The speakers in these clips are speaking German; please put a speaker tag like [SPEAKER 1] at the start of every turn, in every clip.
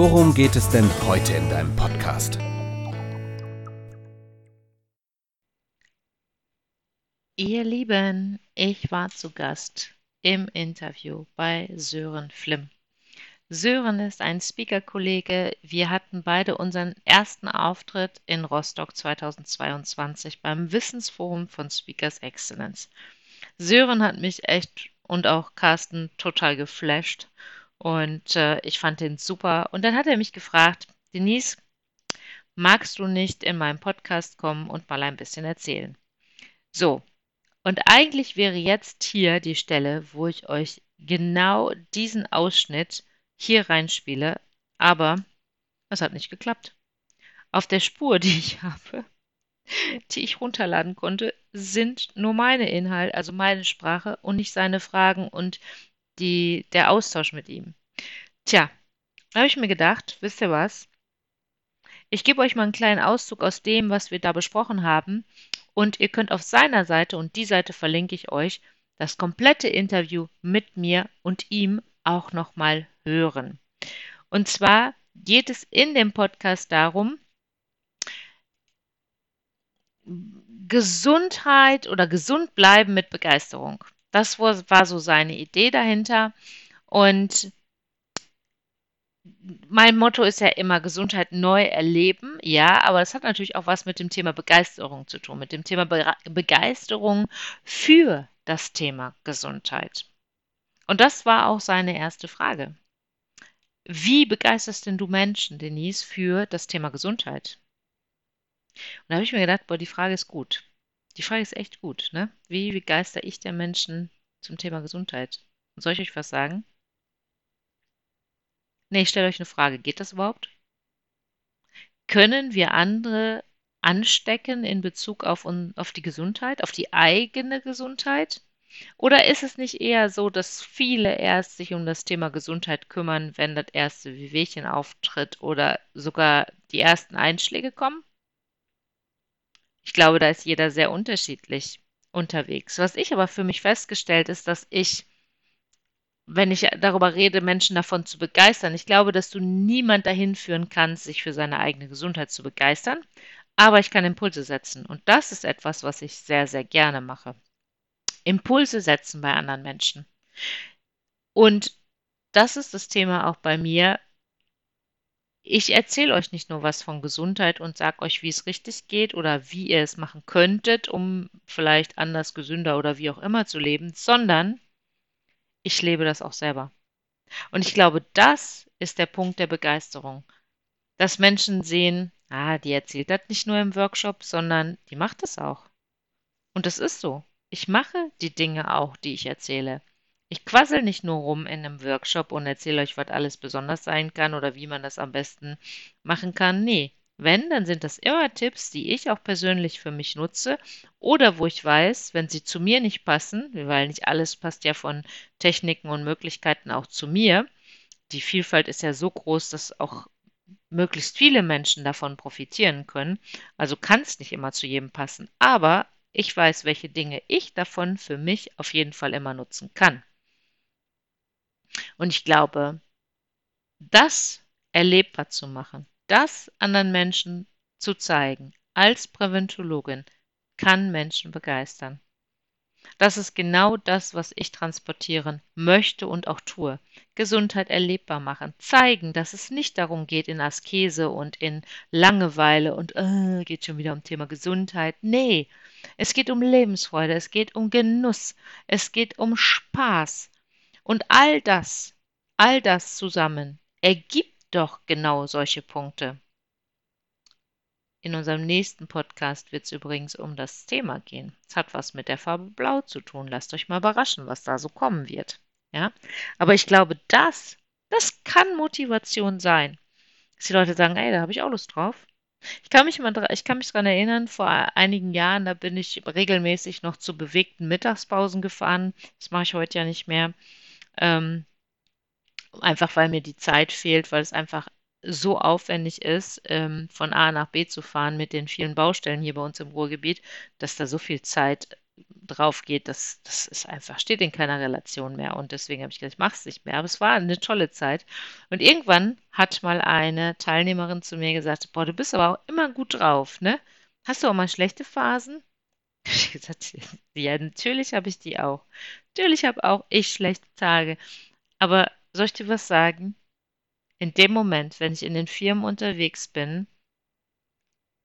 [SPEAKER 1] worum geht es denn heute in deinem Podcast?
[SPEAKER 2] Ihr Lieben, ich war zu Gast im Interview bei Sören Flimm. Sören ist ein Speaker-Kollege. Wir hatten beide unseren ersten Auftritt in Rostock 2022 beim Wissensforum von Speakers Excellence. Sören hat mich echt und auch Carsten total geflasht und äh, ich fand den super. Und dann hat er mich gefragt, Denise, magst du nicht in meinem Podcast kommen und mal ein bisschen erzählen? So, und eigentlich wäre jetzt hier die Stelle, wo ich euch genau diesen Ausschnitt hier reinspiele, aber es hat nicht geklappt. Auf der Spur, die ich habe, die ich runterladen konnte, sind nur meine Inhalte, also meine Sprache und nicht seine Fragen und die, der Austausch mit ihm. Tja, da habe ich mir gedacht, wisst ihr was? Ich gebe euch mal einen kleinen Auszug aus dem, was wir da besprochen haben und ihr könnt auf seiner Seite, und die Seite verlinke ich euch, das komplette Interview mit mir und ihm auch nochmal hören. Und zwar geht es in dem Podcast darum, Gesundheit oder gesund bleiben mit Begeisterung. Das war so seine Idee dahinter. Und mein Motto ist ja immer Gesundheit neu erleben, ja, aber das hat natürlich auch was mit dem Thema Begeisterung zu tun, mit dem Thema Be Begeisterung für das Thema Gesundheit. Und das war auch seine erste Frage. Wie begeisterst denn du Menschen, Denise, für das Thema Gesundheit? Und da habe ich mir gedacht, boah, die Frage ist gut. Die Frage ist echt gut, ne? Wie begeister ich der Menschen zum Thema Gesundheit? Und soll ich euch was sagen? Nee, ich stelle euch eine Frage. Geht das überhaupt? Können wir andere anstecken in Bezug auf, auf die Gesundheit, auf die eigene Gesundheit? Oder ist es nicht eher so, dass viele erst sich um das Thema Gesundheit kümmern, wenn das erste Wehwehchen auftritt oder sogar die ersten Einschläge kommen? Ich glaube, da ist jeder sehr unterschiedlich unterwegs. Was ich aber für mich festgestellt ist, dass ich wenn ich darüber rede, Menschen davon zu begeistern. Ich glaube, dass du niemand dahin führen kannst, sich für seine eigene Gesundheit zu begeistern, aber ich kann Impulse setzen. Und das ist etwas, was ich sehr, sehr gerne mache. Impulse setzen bei anderen Menschen. Und das ist das Thema auch bei mir. Ich erzähle euch nicht nur was von Gesundheit und sage euch, wie es richtig geht oder wie ihr es machen könntet, um vielleicht anders, gesünder oder wie auch immer zu leben, sondern ich lebe das auch selber. Und ich glaube, das ist der Punkt der Begeisterung. Dass Menschen sehen, ah, die erzählt das nicht nur im Workshop, sondern die macht es auch. Und das ist so. Ich mache die Dinge auch, die ich erzähle. Ich quassel nicht nur rum in einem Workshop und erzähle euch, was alles besonders sein kann oder wie man das am besten machen kann. Nee, wenn, dann sind das immer Tipps, die ich auch persönlich für mich nutze oder wo ich weiß, wenn sie zu mir nicht passen, weil nicht alles passt ja von Techniken und Möglichkeiten auch zu mir. Die Vielfalt ist ja so groß, dass auch möglichst viele Menschen davon profitieren können. Also kann es nicht immer zu jedem passen. Aber ich weiß, welche Dinge ich davon für mich auf jeden Fall immer nutzen kann. Und ich glaube, das erlebbar zu machen, das anderen Menschen zu zeigen, als Präventologin, kann Menschen begeistern. Das ist genau das, was ich transportieren möchte und auch tue. Gesundheit erlebbar machen, zeigen, dass es nicht darum geht in Askese und in Langeweile und äh, geht schon wieder um Thema Gesundheit. Nee, es geht um Lebensfreude, es geht um Genuss, es geht um Spaß. Und all das, all das zusammen ergibt doch genau solche Punkte. In unserem nächsten Podcast wird es übrigens um das Thema gehen. Es hat was mit der Farbe Blau zu tun. Lasst euch mal überraschen, was da so kommen wird. Ja, aber ich glaube, das, das kann Motivation sein. dass die Leute sagen, ey, da habe ich auch Lust drauf. Ich kann mich mal, ich kann mich daran erinnern, vor einigen Jahren, da bin ich regelmäßig noch zu bewegten Mittagspausen gefahren. Das mache ich heute ja nicht mehr. Ähm, einfach weil mir die Zeit fehlt, weil es einfach so aufwendig ist, ähm, von A nach B zu fahren mit den vielen Baustellen hier bei uns im Ruhrgebiet, dass da so viel Zeit drauf geht, das, das ist einfach, steht in keiner Relation mehr. Und deswegen habe ich gesagt, ich mache es nicht mehr. Aber es war eine tolle Zeit. Und irgendwann hat mal eine Teilnehmerin zu mir gesagt, boah, du bist aber auch immer gut drauf, ne? Hast du auch mal schlechte Phasen? Ich gesagt, ja, natürlich habe ich die auch. Natürlich habe auch ich schlechte Tage. Aber soll ich dir was sagen? In dem Moment, wenn ich in den Firmen unterwegs bin,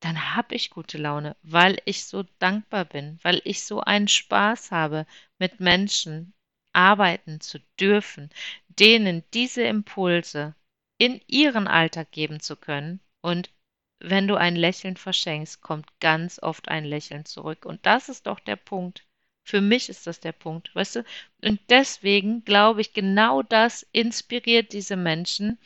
[SPEAKER 2] dann habe ich gute Laune, weil ich so dankbar bin, weil ich so einen Spaß habe, mit Menschen arbeiten zu dürfen, denen diese Impulse in ihren Alltag geben zu können. Und wenn du ein Lächeln verschenkst, kommt ganz oft ein Lächeln zurück. Und das ist doch der Punkt. Für mich ist das der Punkt, weißt du? Und deswegen glaube ich, genau das inspiriert diese Menschen,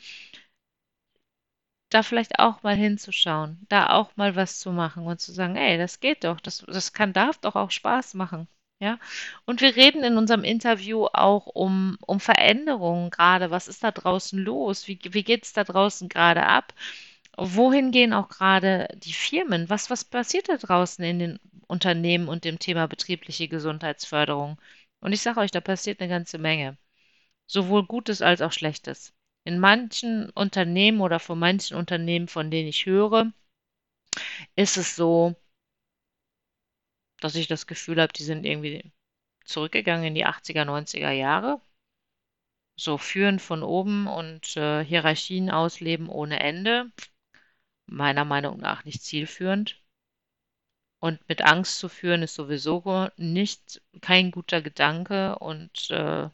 [SPEAKER 2] da vielleicht auch mal hinzuschauen, da auch mal was zu machen und zu sagen, ey, das geht doch, das, das kann, darf doch auch Spaß machen. Ja, und wir reden in unserem Interview auch um, um Veränderungen gerade. Was ist da draußen los? Wie, wie geht es da draußen gerade ab? Wohin gehen auch gerade die Firmen? Was, was passiert da draußen in den Unternehmen und dem Thema betriebliche Gesundheitsförderung? Und ich sage euch, da passiert eine ganze Menge. Sowohl Gutes als auch Schlechtes. In manchen Unternehmen oder von manchen Unternehmen, von denen ich höre, ist es so, dass ich das Gefühl habe, die sind irgendwie zurückgegangen in die 80er, 90er Jahre. So führen von oben und äh, Hierarchien ausleben ohne Ende. Meiner Meinung nach nicht zielführend. Und mit Angst zu führen ist sowieso nicht kein guter Gedanke und äh,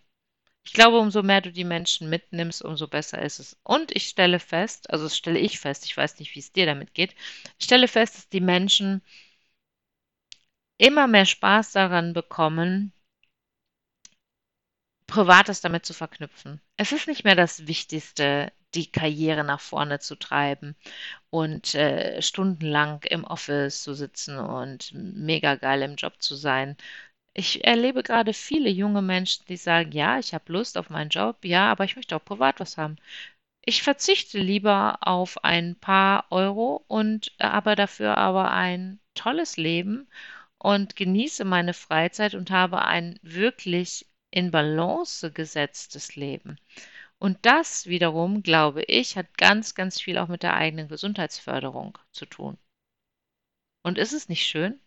[SPEAKER 2] ich glaube, umso mehr du die Menschen mitnimmst, umso besser ist es. Und ich stelle fest, also das stelle ich fest, ich weiß nicht, wie es dir damit geht, ich stelle fest, dass die Menschen immer mehr Spaß daran bekommen, Privates damit zu verknüpfen. Es ist nicht mehr das Wichtigste, die Karriere nach vorne zu treiben und äh, stundenlang im Office zu sitzen und mega geil im Job zu sein, ich erlebe gerade viele junge Menschen, die sagen, ja, ich habe Lust auf meinen Job, ja, aber ich möchte auch privat was haben. Ich verzichte lieber auf ein paar Euro und aber dafür aber ein tolles Leben und genieße meine Freizeit und habe ein wirklich in Balance gesetztes Leben. Und das wiederum, glaube ich, hat ganz, ganz viel auch mit der eigenen Gesundheitsförderung zu tun. Und ist es nicht schön?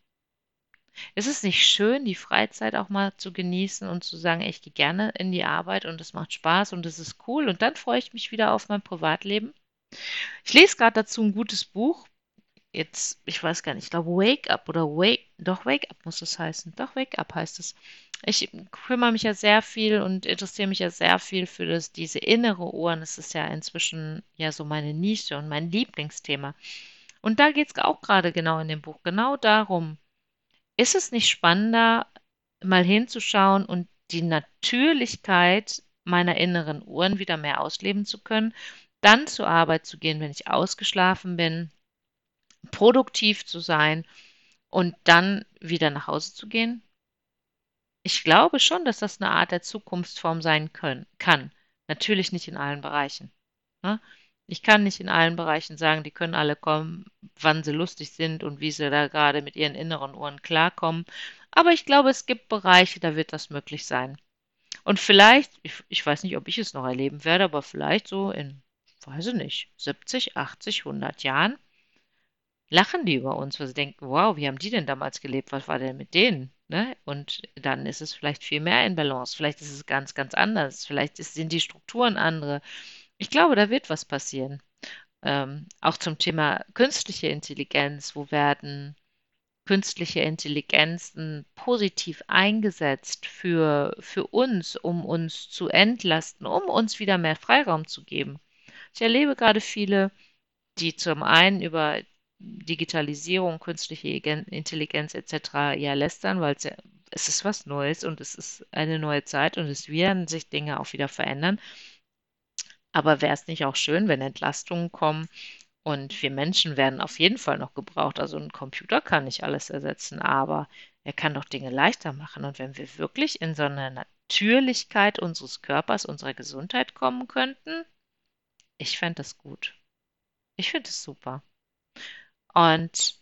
[SPEAKER 2] Ist es nicht schön, die Freizeit auch mal zu genießen und zu sagen, ich gehe gerne in die Arbeit und es macht Spaß und es ist cool und dann freue ich mich wieder auf mein Privatleben? Ich lese gerade dazu ein gutes Buch. Jetzt, ich weiß gar nicht, ich glaube Wake Up oder Wake, doch Wake Up muss es heißen. Doch Wake Up heißt es. Ich kümmere mich ja sehr viel und interessiere mich ja sehr viel für das, diese innere Uhr. Und es ist ja inzwischen ja so meine Nische und mein Lieblingsthema. Und da geht es auch gerade genau in dem Buch, genau darum, ist es nicht spannender, mal hinzuschauen und die Natürlichkeit meiner inneren Uhren wieder mehr ausleben zu können, dann zur Arbeit zu gehen, wenn ich ausgeschlafen bin, produktiv zu sein und dann wieder nach Hause zu gehen? Ich glaube schon, dass das eine Art der Zukunftsform sein können, kann. Natürlich nicht in allen Bereichen. Ne? Ich kann nicht in allen Bereichen sagen, die können alle kommen, wann sie lustig sind und wie sie da gerade mit ihren inneren Ohren klarkommen. Aber ich glaube, es gibt Bereiche, da wird das möglich sein. Und vielleicht, ich, ich weiß nicht, ob ich es noch erleben werde, aber vielleicht so in, weiß ich nicht, 70, 80, 100 Jahren lachen die über uns, weil sie denken, wow, wie haben die denn damals gelebt? Was war denn mit denen? Ne? Und dann ist es vielleicht viel mehr in Balance. Vielleicht ist es ganz, ganz anders. Vielleicht sind die Strukturen andere. Ich glaube, da wird was passieren. Ähm, auch zum Thema künstliche Intelligenz. Wo werden künstliche Intelligenzen positiv eingesetzt für, für uns, um uns zu entlasten, um uns wieder mehr Freiraum zu geben? Ich erlebe gerade viele, die zum einen über Digitalisierung, künstliche Intelligenz etc. ja lästern, weil es, ja, es ist was Neues und es ist eine neue Zeit und es werden sich Dinge auch wieder verändern. Aber wäre es nicht auch schön, wenn Entlastungen kommen und wir Menschen werden auf jeden Fall noch gebraucht. Also ein Computer kann nicht alles ersetzen, aber er kann doch Dinge leichter machen. Und wenn wir wirklich in so eine Natürlichkeit unseres Körpers, unserer Gesundheit kommen könnten, ich fände das gut. Ich finde es super. Und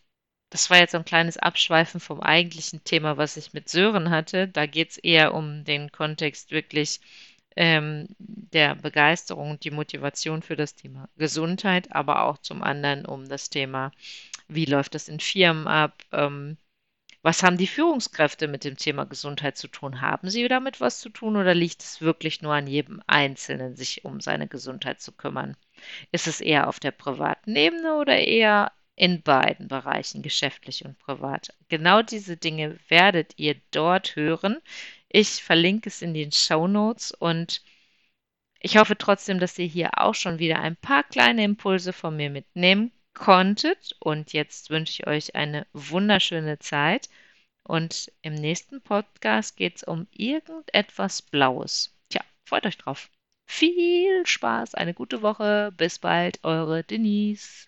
[SPEAKER 2] das war jetzt so ein kleines Abschweifen vom eigentlichen Thema, was ich mit Sören hatte. Da geht es eher um den Kontext wirklich ähm, der Begeisterung und die Motivation für das Thema Gesundheit, aber auch zum anderen um das Thema, wie läuft das in Firmen ab, ähm, was haben die Führungskräfte mit dem Thema Gesundheit zu tun? Haben sie damit was zu tun oder liegt es wirklich nur an jedem Einzelnen, sich um seine Gesundheit zu kümmern? Ist es eher auf der privaten Ebene oder eher in beiden Bereichen, geschäftlich und privat? Genau diese Dinge werdet ihr dort hören. Ich verlinke es in den Show Notes und ich hoffe trotzdem, dass ihr hier auch schon wieder ein paar kleine Impulse von mir mitnehmen konntet. Und jetzt wünsche ich euch eine wunderschöne Zeit. Und im nächsten Podcast geht es um irgendetwas Blaues. Tja, freut euch drauf. Viel Spaß, eine gute Woche. Bis bald, eure Denise.